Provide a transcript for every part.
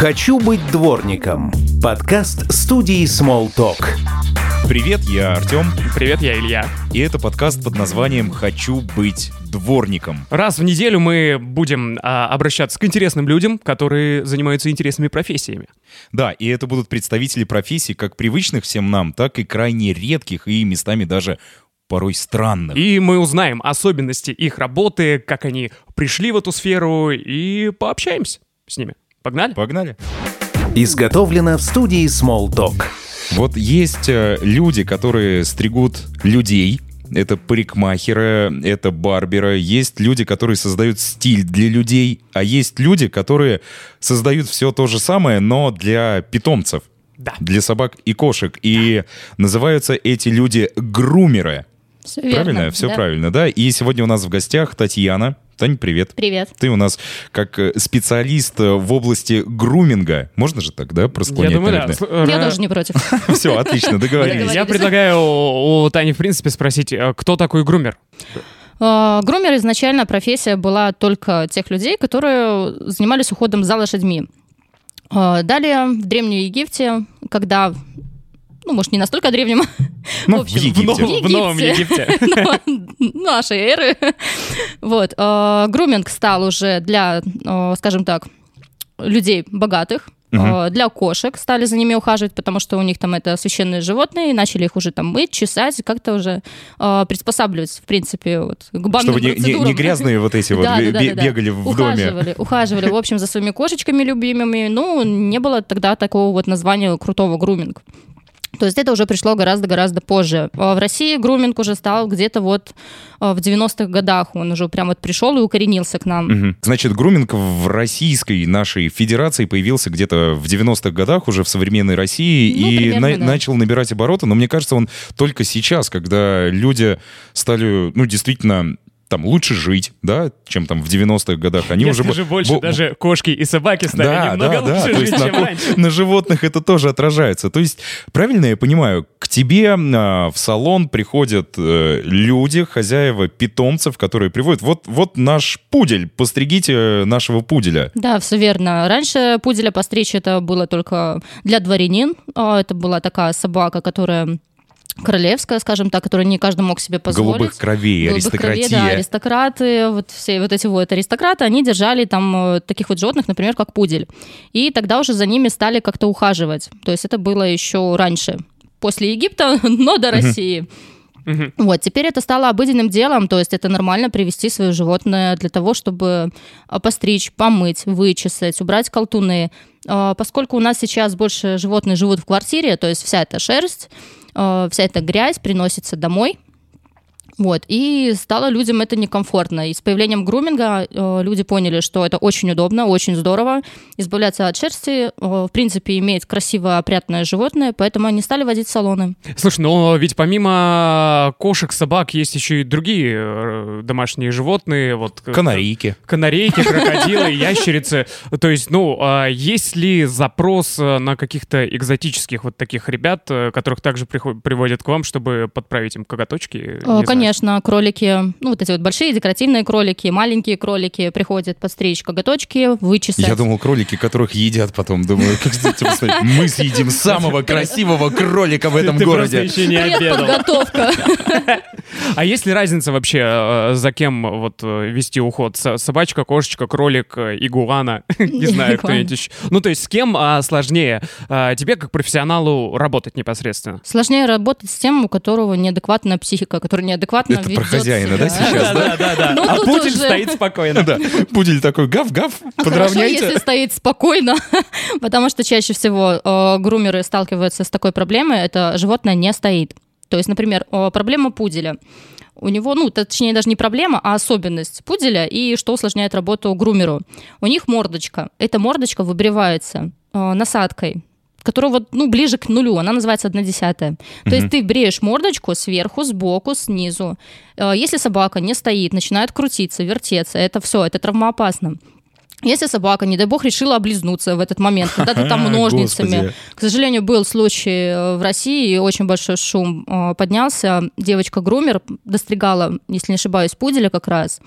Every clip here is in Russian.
«Хочу быть дворником» – подкаст студии Small Talk. Привет, я Артем, Привет, я Илья. и это подкаст под названием «Хочу быть дворником». Раз в неделю мы будем а, обращаться к интересным людям, которые занимаются интересными профессиями. Да, и это будут представители профессий как привычных всем нам, так и крайне редких и местами даже порой странных. И мы узнаем особенности их работы, как они пришли в эту сферу, и пообщаемся с ними. Погнали? Погнали. Изготовлено в студии Small Talk. Вот есть э, люди, которые стригут людей, это парикмахеры, это барберы. Есть люди, которые создают стиль для людей, а есть люди, которые создают все то же самое, но для питомцев. Да. Для собак и кошек. И называются эти люди грумеры. Все верно. правильно? Все да. правильно, да? И сегодня у нас в гостях Татьяна. Тань, привет. Привет. Ты у нас как э, специалист э, в области груминга. Можно же так, да, просклонять, Я думаю, да. наверное? Сл- Я тоже не против. Все, отлично, договорились. Я предлагаю у Тани, в принципе, спросить, э, кто такой грумер? Э, Грумер изначально профессия была только тех людей, которые занимались уходом за лошадьми. Э, Далее в Древнем Египте, когда, ну, может, не настолько древнем, Ну, в в общем, Египте. В новом- в новом Египте. но- нашей эры. Вот. э, Груминг стал уже для, э, скажем так, людей богатых, э, для кошек стали за ними ухаживать, потому что у них там это священные животные, и начали их уже там мыть, чесать, как-то уже э, приспосабливать, в принципе, вот, к банным Чтобы не, не- не процедурам. грязные вот эти вот Да, да, да, бегали в доме. ухаживали, Ухаживали, в общем, за своими кошечками любимыми. Ну, не было тогда такого вот названия крутого груминг. То есть это уже пришло гораздо-гораздо позже. А В России груминг уже стал где-то вот а, в 90-х годах. Он уже прям вот пришел и укоренился к нам. Мгм. Значит, груминг в российской нашей федерации появился где-то в 90-х годах уже в современной России Ну, и примерно, на- да. начал набирать обороты. Но мне кажется, он только сейчас, когда люди стали, ну, действительно там лучше жить, да, чем там в 90-х годах. Они Я уже бо- скажу больше, бо- даже кошки и собаки стали да, немного да, да. лучше То есть жить, на, чем ко- раньше. на животных это тоже отражается. То есть, правильно я понимаю, к тебе а, в салон приходят э, люди, хозяева питомцев, которые приводят. Вот, вот наш пудель, постригите нашего пуделя. Да, все верно. Раньше пуделя постричь это было только для дворянин. А, Это была такая собака, которая королевская, скажем так, которую не каждый мог себе позволить. Голубых кровей, Голубых кровей, аристократия. да, аристократы, вот все вот эти вот аристократы, они держали там э, таких вот животных, например, как пудель. И тогда уже за ними стали как-то ухаживать. То есть это было еще раньше, после Египта, но до России. Вот, теперь это стало обыденным делом, то есть это нормально привести свое животное для того, чтобы а, постричь, помыть, вычесать, убрать колтуны. А, Поскольку у нас сейчас больше животные живут в квартире, то есть вся эта шерсть, вся эта грязь приносится домой, вот, и стало людям это некомфортно. И с появлением груминга э, люди поняли, что это очень удобно, очень здорово избавляться от шерсти, э, в принципе, иметь красивое, опрятное животное, поэтому они стали водить в салоны. Слушай, но ведь помимо кошек, собак есть еще и другие э, домашние животные, вот э, Канарейки. канарейки, крокодилы, ящерицы. То есть, ну, а есть ли запрос э, на каких-то экзотических вот таких ребят, которых также приводят к вам, чтобы подправить им коготочки? Не знаю. Конечно, кролики, ну вот эти вот большие декоративные кролики, маленькие кролики приходят подстричь коготочки, вычесать. Я думал, кролики, которых едят потом. Думаю, как посмотри, мы съедим самого красивого кролика в этом Ты просто городе. еще не обедал. Подготовка. А есть ли разница вообще, э, за кем вот э, вести уход? Собачка, кошечка, кролик, э, игуана? Не знаю, кто-нибудь еще. Ну, то есть с кем а, сложнее а, тебе, как профессионалу, работать непосредственно? Сложнее работать с тем, у которого неадекватная психика, который неадекватно Это про хозяина, да, сейчас, да? да, да. Ну, А уже- стоит спокойно. Да, пудель такой, гав-гав, Хорошо, подровняйте. если стоит спокойно, потому что чаще всего э, грумеры сталкиваются с такой проблемой, это животное не стоит. То есть, например, э, проблема пуделя. У него, ну, точнее, даже не проблема, а особенность пуделя, и что усложняет работу грумеру. У них мордочка. Эта мордочка выбривается э, насадкой которая вот, ну, ближе к нулю, она называется 1 десятая. То есть ты бреешь мордочку сверху, сбоку, снизу. Э, Если собака не стоит, начинает крутиться, вертеться, это все, это травмоопасно. Если собака, не дай бог, решила облизнуться в этот момент, когда ты там ножницами. Господи. К сожалению, был случай э, в России, и очень большой шум э, поднялся. Девочка-грумер достригала, если не ошибаюсь, пуделя как раз.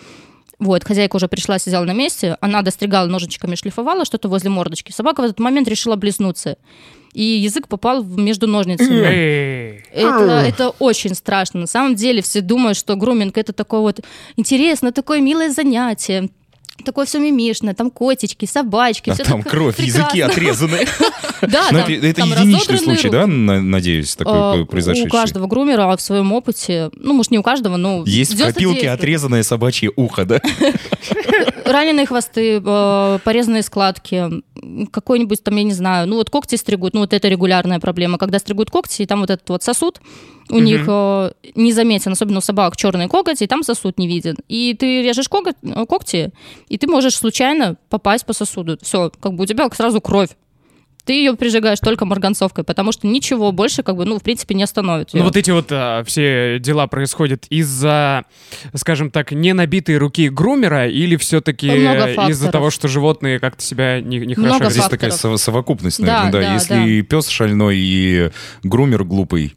Вот, хозяйка уже пришла, сидела на месте, она достригала ножичками, шлифовала что-то возле мордочки. Собака в этот момент решила близнуться. И язык попал между ножницами. Это, это очень страшно. На самом деле все думают, что груминг это такое вот интересно, такое милое занятие. Такое все мимишное, там котички, собачки. А всё там кровь, языки прекрасно. отрезаны. Да, там- это там единичный случай, руки. да, на- надеюсь, А, такой произошедший? У каждого грумера в своем опыте, ну, может, не у каждого, но... Есть в 99 копилке отрезанное собачье ухо, да? раненые хвосты, э, порезанные складки, какой-нибудь там, я не знаю, ну вот когти стригут, ну вот это регулярная проблема, когда стригут когти, и там вот этот вот сосуд у них э, не заметен, особенно у собак черный коготь, и там сосуд не виден. И ты режешь коготь- э, когти, и ты можешь случайно попасть по сосуду. Все, как бы у тебя сразу кровь. Ты ее прижигаешь только марганцовкой, потому что ничего больше, как бы, ну, в принципе, не остановит. Ну её. вот эти вот а, все дела происходят из-за, скажем так, не набитой руки грумера или все-таки Много из-за того, что животные как-то себя не, не Много хорошо Здесь ведут? такая факторов. со- совокупность, Да, наверное, да. да, Если да. и пес шальной, и грумер глупый,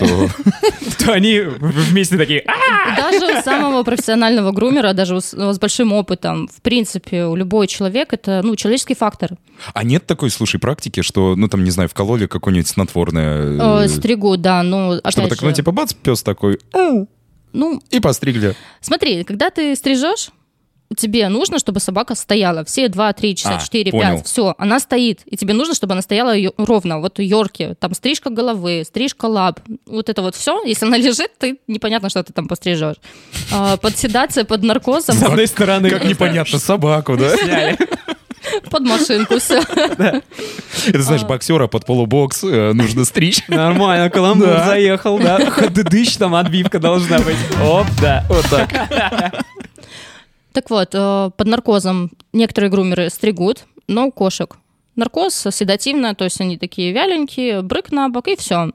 то они вместе такие, «А!» Даже у самого профессионального грумера, даже у с, большим опытом, в принципе, у любой человек это, ну, человеческий фактор. А нет такой, слушай, практики, что, ну, там, не знаю, вкололи какое-нибудь снотворное, Э, э, стригу, да, ну, чтобы так, ну, типа, бац, пес такой, ну, и постригли. смотри, когда ты стрижешь, тебе нужно, чтобы собака стояла все 2, 3 часа, А, 4, понял. 5, все, она стоит, и тебе нужно, чтобы она стояла ровно, вот у Йорки, там стрижка головы, стрижка лап, вот это вот все, если она лежит, ты непонятно, что ты там пострижешь. А, под седация, под наркозом, с одной стороны... Как непонятно, собаку, да? Сняли. под машинку, все. Это, знаешь, боксера под полубокс э, нужно стричь. Нормально, каламбур заехал, да. Ходыдыщ, там отбивка должна быть. Оп, да. Вот так. Так вот, э, под наркозом некоторые грумеры стригут, но у кошек наркоз седативно, то есть они такие вяленькие, брык на бок и все.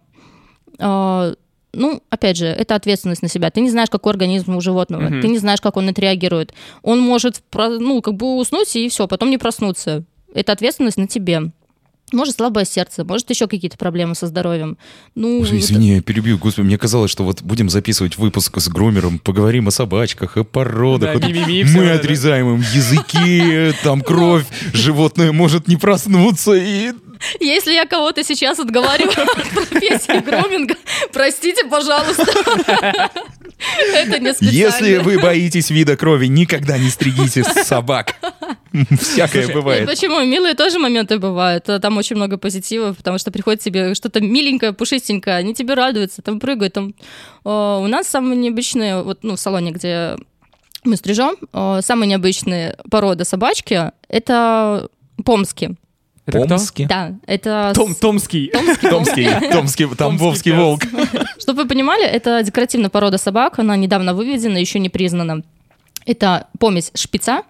Ну, опять же, это ответственность на себя. Ты не знаешь, какой организм у животного, Мгм. ты не знаешь, как он отреагирует. Он может, ну, как бы уснуть и все, потом не проснуться. Это ответственность на тебе. Может, слабое сердце, может, еще какие-то проблемы со здоровьем. Ну, Слушай, это- извини, я перебью. Господи, мне казалось, что вот будем записывать выпуск с грумером, поговорим о собачках, о породах. Да, всё мы это. отрезаем им языки, там кровь, животное может не проснуться и... Если я кого-то сейчас отговариваю от профессии груминга, простите, пожалуйста. Это не специально. Если вы боитесь вида крови, никогда не стригите собак. Всякое бывает. почему? Милые тоже моменты бывают. А Там очень много позитива, потому что приходит тебе что-то миленькое, пушистенькое, они тебе радуются, там прыгают. Там. Э, У нас самые необычные, вот ну, в салоне, где мы стрижем, э, самые необычные породы собачки — это помски. Это кто? Помски? Да, это... Том, Томский. Томский, Томский, Тамбовский пес. волк. Чтобы вы понимали, это декоративная порода собак, она недавно выведена, еще не признана. Это помесь шпица,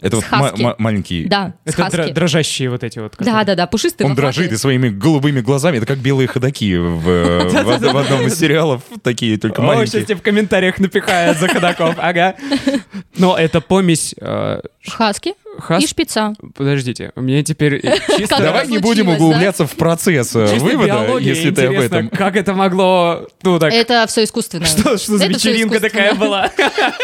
Это вот С хаски. ма- ма- маленький... да, Это хаски. дрожащие вот эти вот. Да, да, да, пушистые. Он дрожит и своими голубыми глазами. Это как белые ходаки в, э, в одном из сериалов. Такие только О, сейчас маленькие. тебе в комментариях напихают за ходаков, ага. Но это помесь э, Хаски хас- и шпица. Подождите, у меня теперь э, чисто... Давай не будем углубляться в процесс э, вывода, если ты об этом. Как это могло... Ну так, Это все искусственно. что, что за вечеринка такая была?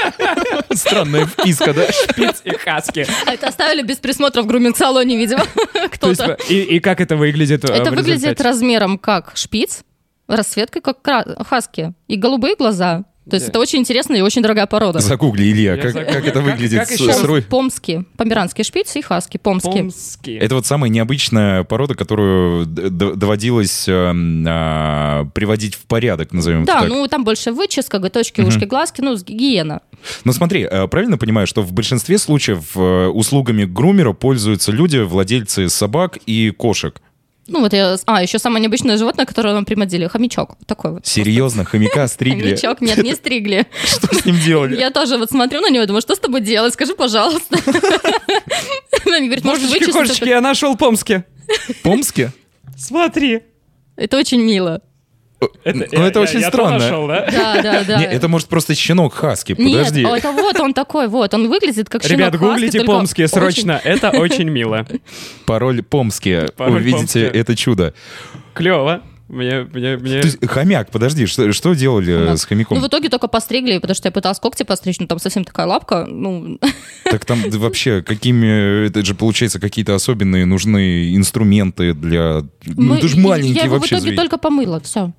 Странная вписка, да? Шпиц и хаски. Это оставили без присмотра в груминг-салоне, видимо, кто-то. и, как это выглядит? э, Это выглядит размером как шпиц, расцветкой как хаски. И голубые глаза. То есть Да. это очень интересная и очень дорогая порода. Загугли, Илья, Я как, загуглю. как это Как- выглядит как с- еще раз? с рой- Помски. Померанский шпиц и хаски. Помски. Помский. Это вот самая необычная порода, которую доводилось эм, а, приводить в порядок, назовем Да, так. ну там больше выческа, точки, ушки, глазки, ну, гигиена. Но смотри, э, правильно понимаю, что в большинстве случаев э, услугами грумера пользуются люди, владельцы собак и кошек? Ну вот я... А, еще самое необычное животное, которое нам примодили. Хомячок. Вот такой вот. Серьезно, хомяка стригли? Хомячок. Нет, не стригли. Что с ним делали? Я тоже вот смотрю на него и думаю, что с тобой делать? Скажи, пожалуйста. Она мне говорит, может, вычистить кошечки, это?» я нашел Помске. Помске? Смотри. Это очень мило. Ну, это очень странно. да? Да, да, да. Не, это может просто щенок хаски, Нет, подожди. это вот он такой, вот, он выглядит как щенок Ребят, хаски, гуглите Помске очень- срочно, это очень мило. Пароль Помске. Пароль Увидите Помске. это чудо. Клево. Мне, мне, мне... То есть хомяк, подожди, что, что делали Хомяк. с хомяком? Ну, в итоге только постригли, потому что я пыталась когти постричь, но там совсем такая лапка, ну, Так там да вообще какими... Это же, получается, какие-то особенные нужны инструменты для... Ну, мы- это же маленький Я его в вообще итоге зверь. только помыла, все.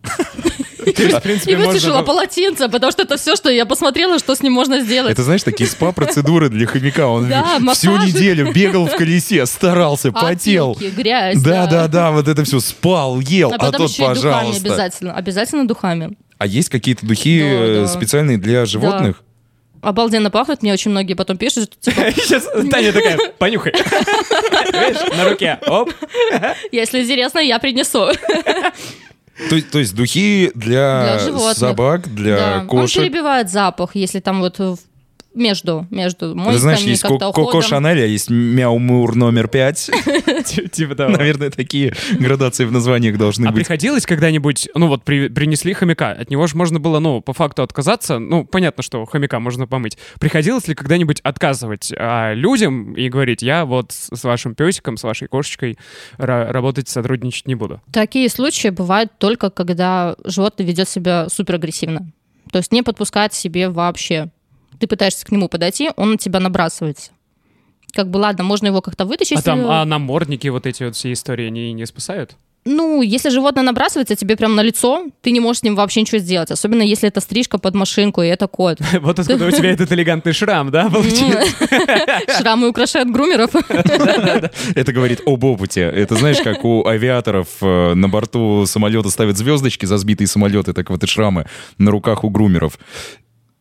И можно... полотенце, потому что это все, что я посмотрела, что с ним можно сделать. Это, знаешь, такие спа-процедуры для хомяка. Он всю неделю бегал в колесе, старался, потел. Грязь, Да, да, да, вот это все спал, ел, А а, духами пожалуйста. обязательно. Обязательно духами. А есть какие-то духи э, специальные для животных? Обалденно пахнет. Мне очень многие потом пишут, что, типа, Сейчас Таня такая, понюхай. Видишь, на руке, оп. если интересно, я принесу. То, есть- то есть духи для, Для животных. собак, для Да. Он кошек. перебивает запах, если там вот в- между, между мойками, Ты знаешь, есть Коко уходом. Шанель, а есть Мяу Мур номер пять. Типа того. Наверное, такие градации в названиях должны А быть. приходилось когда-нибудь, ну вот при- принесли хомяка, от него же можно было, ну, по факту отказаться, ну, понятно, что хомяка можно помыть. Приходилось ли когда-нибудь отказывать а, людям и говорить, я вот с, вашим песиком, с вашей кошечкой ра- работать, сотрудничать не буду? Такие случаи бывают только, когда животное ведет себя суперагрессивно. То есть не подпускает себе вообще. Ты пытаешься к нему подойти, он на тебя набрасывается. Как бы, ладно, можно его как-то вытащить. А там э, а намордники, вот эти вот все истории, они не спасают? Ну, если животное набрасывается тебе прям на лицо, ты не можешь с ним вообще ничего сделать. Особенно если это стрижка под машинку, и это кот. Вот откуда у тебя этот элегантный шрам, да, получается? Шрамы украшают грумеров. Это говорит об опыте. Это знаешь, как у авиаторов э, на борту самолета ставят звездочки за сбитые самолеты, так вот и шрамы на руках у грумеров.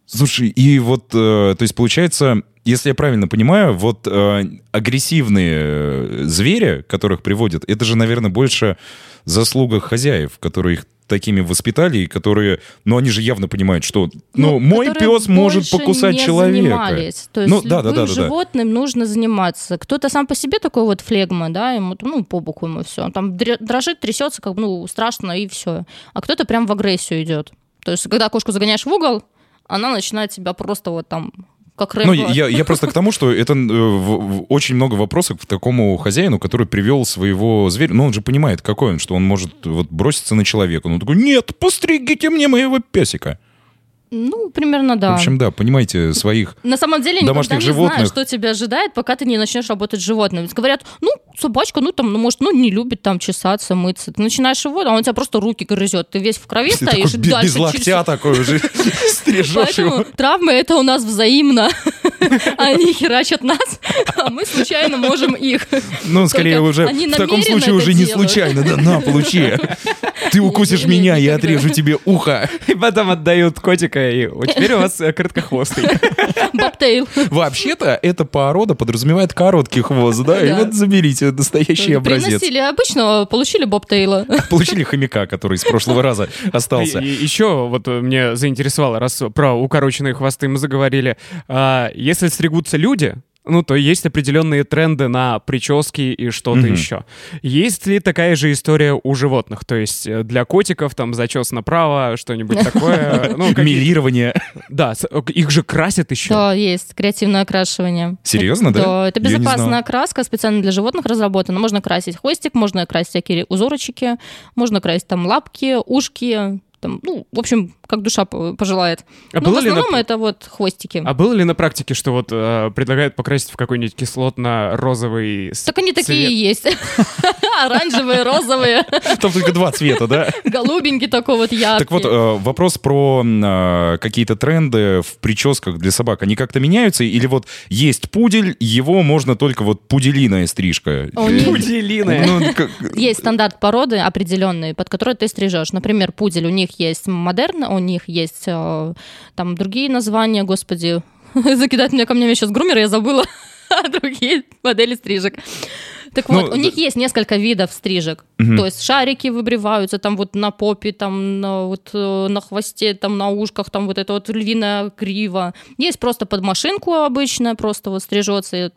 Слушай, и вот, э, то есть получается, если я правильно понимаю, вот э, агрессивные э, звери, которых приводят, это же, наверное, больше заслуга хозяев, которые их такими воспитали, и которые, ну, они же явно понимают, что, ну, мой которые пес может покусать не человека. занимались. То есть ну, да, да, да, да, да. животным нужно заниматься. Кто-то сам по себе такой вот флегма, да, ему, ну, по боку ему все. Он там др- дрожит, трясется, как ну, страшно, и все. А кто-то прям в агрессию идет. То есть, когда кошку загоняешь в угол, она начинает тебя просто вот там, как рыба. Ну, я, я просто к тому, что это э, в- в- очень много вопросов к такому хозяину, который привел своего зверя. Ну, он же понимает, какой он, что он может вот броситься на человека. Он такой, нет, постригите мне моего песика. Ну, примерно, да. В общем, да, понимаете, своих... На самом деле домашних никогда не животных. знаешь, что тебя ожидает, пока ты не начнешь работать с животным. Ведь говорят, ну, собачка, ну, там, ну, может, ну, не любит там чесаться, мыться. Ты начинаешь его, а он тебя просто руки грызет. Ты весь в крови Ты такой стоишь, и без, дальше без локтя такой уже стрижешь его. Травмы это у нас взаимно. Они херачат нас, а мы случайно можем их. Ну, скорее уже, они в таком случае уже не случайно. Да, на, получи. Ты укусишь меня, я отрежу тебе ухо. И потом отдают котика, и «О, теперь у вас э, короткохвостый. Бобтейл. Вообще-то, эта порода подразумевает короткий хвост, да? И вот заберите настоящий образец. Приносили обычного, получили бобтейла. Получили хомяка, который с прошлого раза остался. Еще вот э, мне заинтересовало, раз про укороченные хвосты мы заговорили, а, если стригутся люди, ну, то есть определенные тренды на прически и что-то Мгм. еще. Есть ли такая же история у животных? То есть э, для котиков там зачес направо, что-нибудь такое? Ну, Милирование. Да, с- их же красят еще. Да, есть креативное окрашивание. Серьезно, да? Да, это безопасная краска, специально для животных разработана. Можно красить хвостик, можно красить всякие узорочки, можно красить там лапки, ушки, там, ну, в общем, как душа по- пожелает. А Но было в ли на- основном это вот хвостики. А было ли на практике, что вот э, предлагают покрасить в какой-нибудь кислотно-розовый Так они такие цвет? и есть. Оранжевые, розовые, Там только два цвета, да? голубенький такой вот яркий. Так вот, э, вопрос про э, какие-то тренды в прическах для собак. Они как-то меняются? Или вот есть пудель, его можно только вот пуделиная стрижка? Пуделиная. Ну, как- Есть стандарт породы определенный, под который ты стрижешь. Например, пудель, у них есть модерн, у них есть э, там другие названия, господи, закидать меня камнями сейчас грумер, я забыла другие модели стрижек. Так Ну, вот, у них есть несколько видов стрижек. Мгм. То есть шарики выбриваются там вот на попе, там на, вот, э, на хвосте, там на ушках, там вот это вот львиная грива. Есть просто под машинку обычная, просто вот стрижется.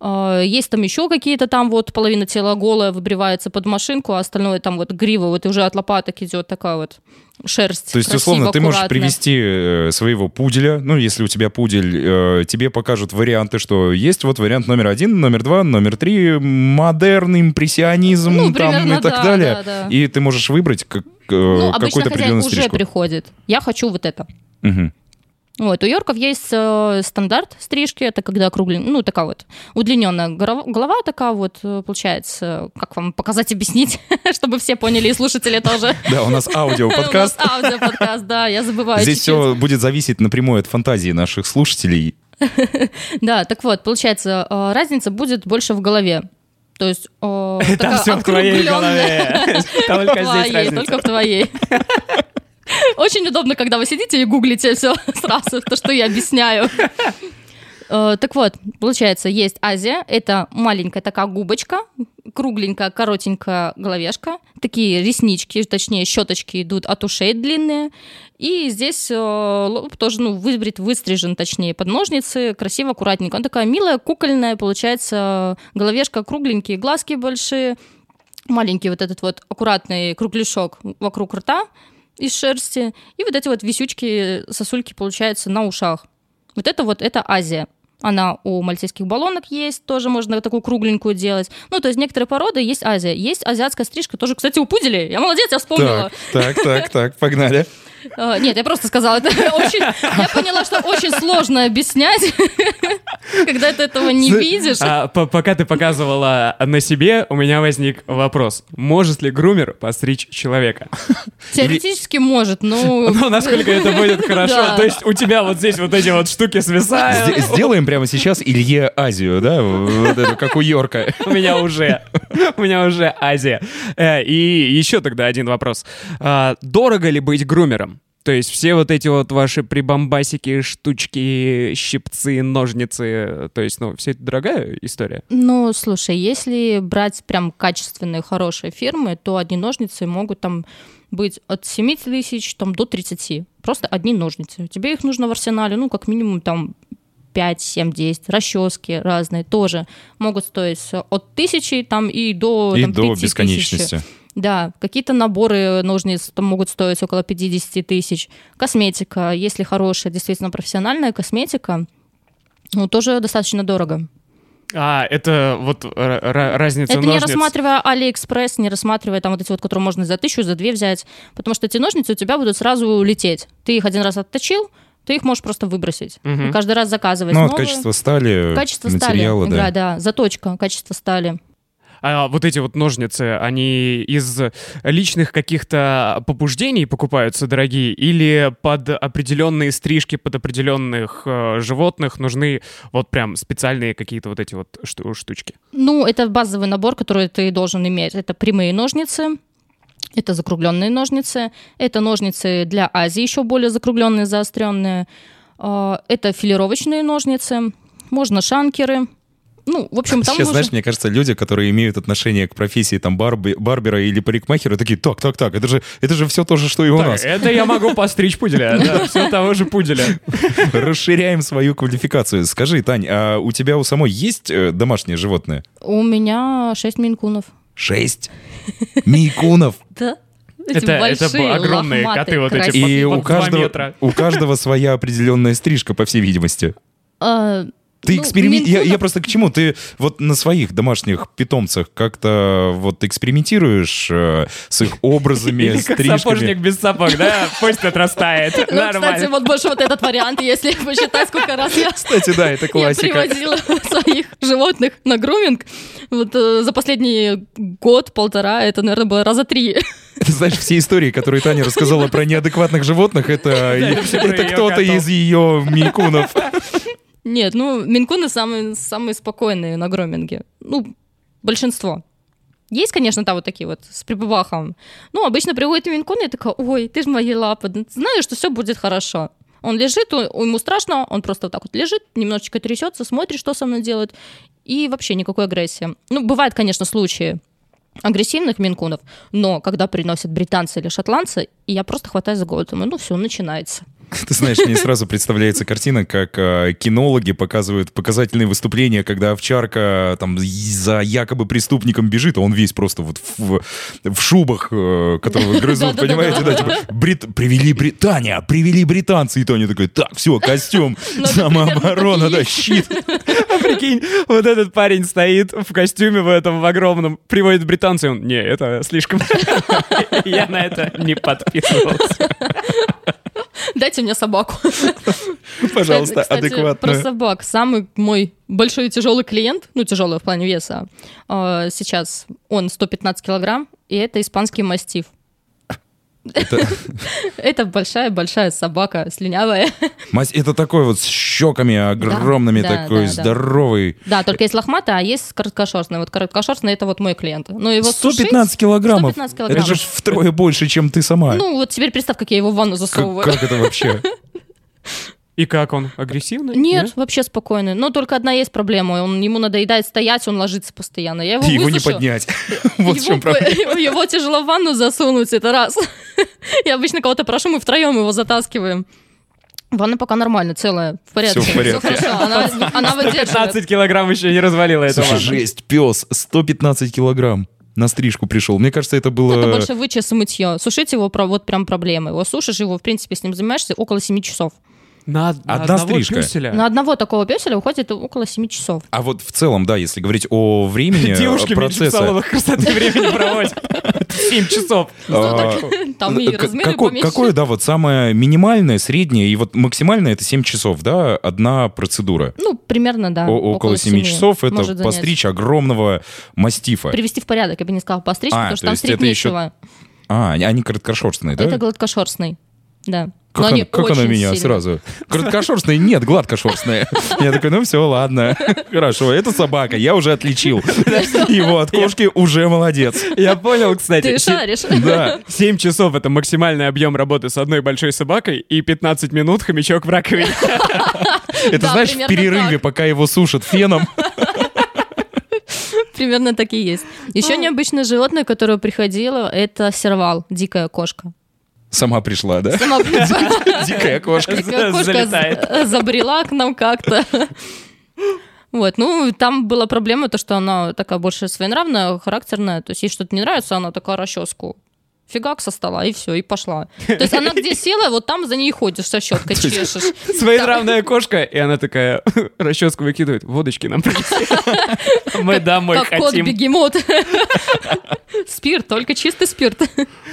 А, Есть там еще какие-то там вот половина тела голая выбривается под машинку, а остальное там вот грива, вот уже от лопаток идет такая вот шерсть. То есть, красиво, условно, ты можешь привести э, своего пуделя, ну, если у тебя пудель, э, тебе покажут варианты, что есть вот вариант номер один, номер два, номер три, модерн, импрессионизм, Ну, там примерно и так Да, далее. да, да. И ты можешь выбрать как, э, Ну, хозяин определенную уже приходит. Я хочу вот это. Мгм. Вот, у Йорков есть э, стандарт стрижки, это когда округлен, ну, такая вот удлиненная голова, голова такая вот, э, получается, как вам показать, объяснить, чтобы все поняли, и слушатели тоже. Да, у нас аудиоподкаст. У нас аудиоподкаст, да, я забываю Здесь все будет зависеть напрямую от фантазии наших слушателей. Да, так вот, получается, э, разница будет больше в голове. То есть э, Там все в твоей голове. Только здесь разница. только в твоей. Очень удобно, когда вы сидите и гуглите все сразу, то, что я объясняю. Э, Так вот, получается, есть Азия, это маленькая такая губочка, кругленькая, коротенькая головешка, такие реснички, точнее, щеточки идут от ушей длинные, и здесь э, лоб тоже, ну, выбрит, выстрижен, точнее, под ножницы, красиво, аккуратненько. Она такая милая, кукольная, получается, головешка кругленькие, глазки большие, маленький вот этот вот аккуратный кругляшок вокруг рта из шерсти, и вот эти вот висючки, сосульки, получается, на ушах. Вот это вот, это Азия. Она у мальтийских баллонок есть, тоже можно такую кругленькую делать. Ну, то есть некоторые породы есть Азия. Есть азиатская стрижка, тоже, кстати, у пуделей. Я молодец, я вспомнила. Так, так, так, так, погнали. А, Нет, я просто сказала, это очень... Я поняла, что очень сложно объяснять, когда ты этого не видишь. а, по- пока ты показывала на себе, у меня возник вопрос. Может ли грумер постричь человека? Теоретически может, но... Ну, насколько это будет хорошо. То есть у тебя вот здесь вот эти вот штуки свисают. Сде- Сделаем прямо сейчас Илье Азию, да? Вот это, как у Йорка. У меня уже, у меня уже Азия. Э, И еще тогда один вопрос. А, Дорого ли быть грумером? То есть все вот эти вот ваши прибамбасики, штучки, щипцы, ножницы, то есть, ну, все это дорогая история? Ну, слушай, если брать прям качественные, хорошие фирмы, то одни ножницы могут там быть от 7 тысяч там, до 30. Просто одни ножницы. Тебе их нужно в арсенале, ну, как минимум там 5, 7, 10. Расчески разные тоже могут стоить от тысячи там и до, И там, до 30 тысяч. Да, какие-то наборы ножниц там могут стоить около 50 тысяч. Косметика, если хорошая, действительно профессиональная косметика, ну, тоже достаточно дорого. А, это вот разница Это не ножниц. рассматривая Алиэкспресс, не рассматривая там вот эти вот, которые можно за тысячу, за две взять, потому что эти ножницы у тебя будут сразу лететь. Ты их один раз отточил, ты их можешь просто выбросить. И каждый раз заказывать Ну, от новые. качества стали, Качество материала, стали, да. да, да, заточка, качество стали. А вот эти вот ножницы, они из личных каких-то побуждений покупаются дорогие или под определенные стрижки, под определенных э, животных нужны вот прям специальные какие-то вот эти вот шту- штучки? Ну, это базовый набор, который ты должен иметь. Это прямые ножницы, это закругленные ножницы, это ножницы для Азии, еще более закругленные, заостренные. А, Это филировочные ножницы, можно шанкеры. Ну, в общем, там Сейчас, уже- знаешь, мне кажется, люди, которые имеют отношение к профессии там барби- барбера или парикмахера, такие, так, так, так, это же, это же все то же, что и у Так, нас. это я могу постричь пуделя, да, все того же пуделя. Расширяем свою квалификацию. Скажи, Тань, а у тебя у самой есть э, домашнее животное? У меня 6 минкунов. Шесть мейкунов. Да? Эти Это- это большие, огромные лохматые, коты вот эти. И под у каждого, метра. у каждого своя определенная стрижка, по всей видимости. Ты ну, эксперимен- я, я просто к чему? Ты вот на своих домашних питомцах как-то вот экспериментируешь э, с их образами, Или как стрижками? сапожник без сапог, да? Пусть отрастает. Ну, кстати, вот больше вот этот вариант, если посчитать, сколько раз я Кстати, да, это Я классика. привозила своих животных на груминг. Вот э, за последний год-полтора это, наверное, было раза три. Ты знаешь, все истории, которые Таня рассказала про неадекватных животных, это, кто-то из ее мейкунов. Нет, ну, минкуны самые, самые спокойные на груминге. Ну, большинство. Есть, конечно, там вот такие вот с прибывахом. Ну, обычно приходит минкун, и такая, ой, ты же мои лапы, знаю, что все будет хорошо. Он лежит, у- ему страшно, он просто вот так вот лежит, немножечко трясется, смотрит, что со мной делает, и вообще никакой агрессии. Ну, бывают, конечно, случаи агрессивных минкунов, но когда приносят британцы или шотландцы, я просто хватаю за голову, думаю, ну все, начинается. Ты знаешь, мне сразу представляется картина, как э, кинологи показывают показательные выступления, когда овчарка там за якобы преступником бежит, а он весь просто вот в, в шубах, э, которого грызут, понимаете, да, типа, «Брит- привели Британия, привели британцы, и Тоня такой, так, все, костюм, самооборона, да, щит. А прикинь, вот этот парень стоит в костюме в этом, в огромном, приводит британца, и он, не, это слишком... Я на это не подписывался. Дайте мне собаку. Пожалуйста, Кстати, Про адекватно. собак. Самый мой большой и тяжелый клиент, ну, тяжелый в плане веса, э, сейчас он 115 килограмм, и это испанский мастиф. Это большая-большая собака, слюнявая. Мась- Это такой вот с щеками огромными, да, такой да, здоровый. Да, только есть лохматый, а есть короткошерстный. Вот короткошерстный это вот мой клиент. Но его 115 сушить- килограммов. 115 Это килограммов. же втрое больше, чем ты сама. Ну, вот теперь представь, как я его в ванну Как, засовываю. как это вообще? И как он? Агрессивный? Нет, вообще спокойный. Но только одна есть проблема. Он, ему надоедает стоять, он ложится постоянно. Я его его не поднять. Вот в чем проблема. его тяжело в ванну засунуть, это раз. Я обычно кого-то прошу, мы втроем его затаскиваем. Ванна пока нормально, целая, в порядке. Всё в порядке. хорошо, она, она выдерживает. 15 килограмм еще не развалила этого. Слушай, жесть, пес, 115 килограмм на стрижку пришел. Мне кажется, это было... Это больше вычес и мытье. Сушить его про- вот прям проблемы. Его сушишь, его, в принципе, с ним занимаешься около 7 часов. На, на Одна одного стрижка. пёселя? На одного такого песеля уходит около 7 часов. А вот в целом, да, если говорить о времени Девушки э, меньше в процесса... салонах красоты времени проводят. 7 часов. а, Там и размеры. Какое, да, вот самое минимальное, среднее и вот максимальное это 7 часов, да, одна процедура. Ну, примерно, да. Около 7 семи часов это постричь огромного мастифа. Привести в порядок, я бы не сказала постричь, А, потому что то там есть стричь нечего. А, они- они короткошерстные, да? Это гладкошерстный. Да. Как, Но она, они как она меня сильные. сразу? Короткошерстные? Нет, гладкошерстные. Я такой, ну все, ладно. Хорошо, это собака, я уже отличил. Его от кошки уже молодец. Я понял, кстати. Ты шаришь. Да. 7 часов — это максимальный объем работы с одной большой собакой и 15 минут хомячок в раковине. Это знаешь, в перерыве, пока его сушат феном. Примерно так и есть. Еще необычное животное, которое приходило, это сервал, дикая кошка. Сама пришла, да? Сама Дикая кошка. Дикая кошка Залетает. з- забрела к нам как-то. Вот, ну, там была проблема, то, что она такая больше своенравная, характерная, то есть ей что-то не нравится, она такая расческу фигак со стола, и все, и пошла. То есть она где села, вот там за ней ходишь со щеткой, чешешь. Своенравная кошка, и она такая расческу выкидывает. Водочки нам принесли. Мы домой Как хотим. бегемот. Спирт, только чистый спирт.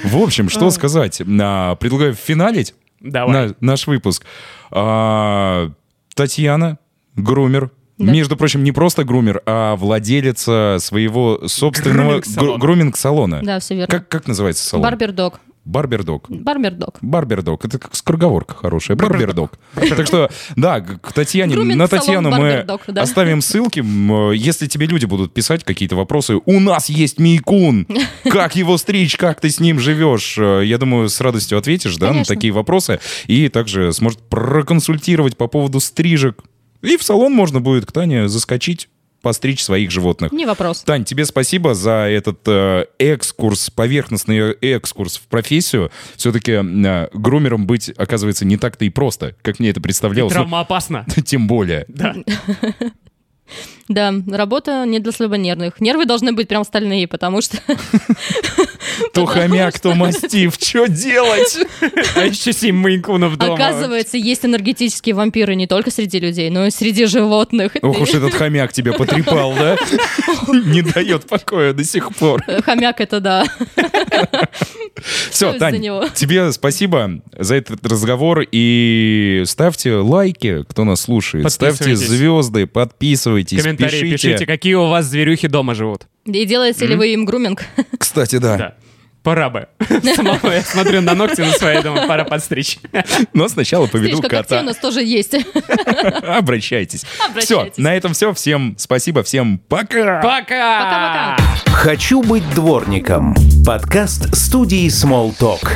В общем, что сказать? Предлагаю финалить Давай. наш выпуск. А, Татьяна, грумер. Да. Между прочим, не просто грумер, а владелица своего собственного Груминг-салона. гру- груминг-салона. Да, все верно. Как, как называется салон? Барбердог. Барбердог. Барбердог. Барбердог. Это как скороговорка хорошая. Барбердог. Так что, да, к Татьяне, Груминг на Татьяну мы да. оставим ссылки. Э, Если тебе люди будут писать какие-то вопросы, у нас есть Мейкун, как его стричь, как ты с ним живешь, э, я думаю, с радостью ответишь, да, на Конечно. такие вопросы. И также сможет проконсультировать по поводу стрижек. И в салон можно будет к Тане заскочить, постричь своих животных. Не вопрос. Тань, тебе спасибо за этот э, экскурс, поверхностный экскурс в профессию. Все-таки грумером быть, оказывается, не так-то и просто, как мне это представлялось. Ну, Травмоопасно. Тем более. Да. Да, работа не для слабонервных. Нервы должны быть прям стальные, потому что То хомяк, то мастив. Что делать? А еще семь мейнкунов дома. Оказывается, есть энергетические вампиры не только среди людей, но и среди животных. Ох уж этот хомяк тебя потрепал, да? Не дает покоя до сих пор. Хомяк это да. Все, Тань, тебе спасибо за этот разговор. И ставьте лайки, кто нас слушает. Ставьте звезды, подписывайтесь, Комментарии пишите, какие у вас зверюхи дома живут. И делаете ли вы им груминг? Кстати, да. Да. Пора бы. Самого я смотрю на ногти на свои, думаю, пора подстричь. Но сначала поведу Стрижка когтей у кота. нас тоже есть. Обращайтесь. Все, на этом все. Всем спасибо, всем пока. Пока! Пока-пока. «Хочу быть дворником» – подкаст студии Small Talk.